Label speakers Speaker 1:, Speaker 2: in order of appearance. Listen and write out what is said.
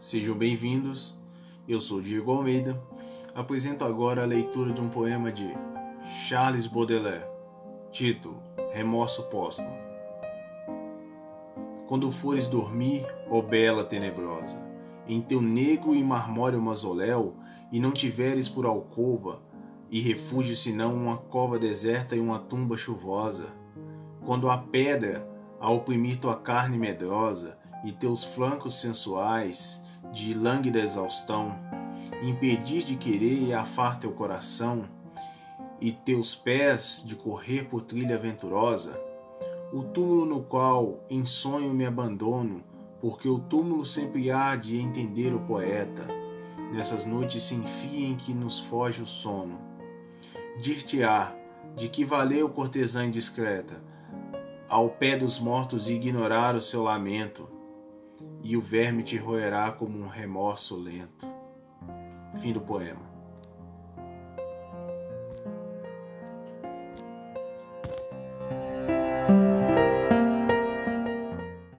Speaker 1: Sejam bem-vindos. Eu sou Diego Almeida. Apresento agora a leitura de um poema de Charles Baudelaire. Título: Remorso Póstumo. Quando fores dormir, ó bela tenebrosa, em teu negro e marmóreo mausoléu, e não tiveres por alcova e refúgio senão uma cova deserta e uma tumba chuvosa, quando a pedra a oprimir tua carne medrosa e teus flancos sensuais de lânguida exaustão, impedir de querer e afar teu coração, e teus pés de correr por trilha venturosa, o túmulo no qual em sonho me abandono, porque o túmulo sempre há de entender o poeta, nessas noites sem fim em que nos foge o sono. Dir-te-á, de que valeu cortesã indiscreta, ao pé dos mortos ignorar o seu lamento, e o verme te roerá como um remorso lento. Fim do poema.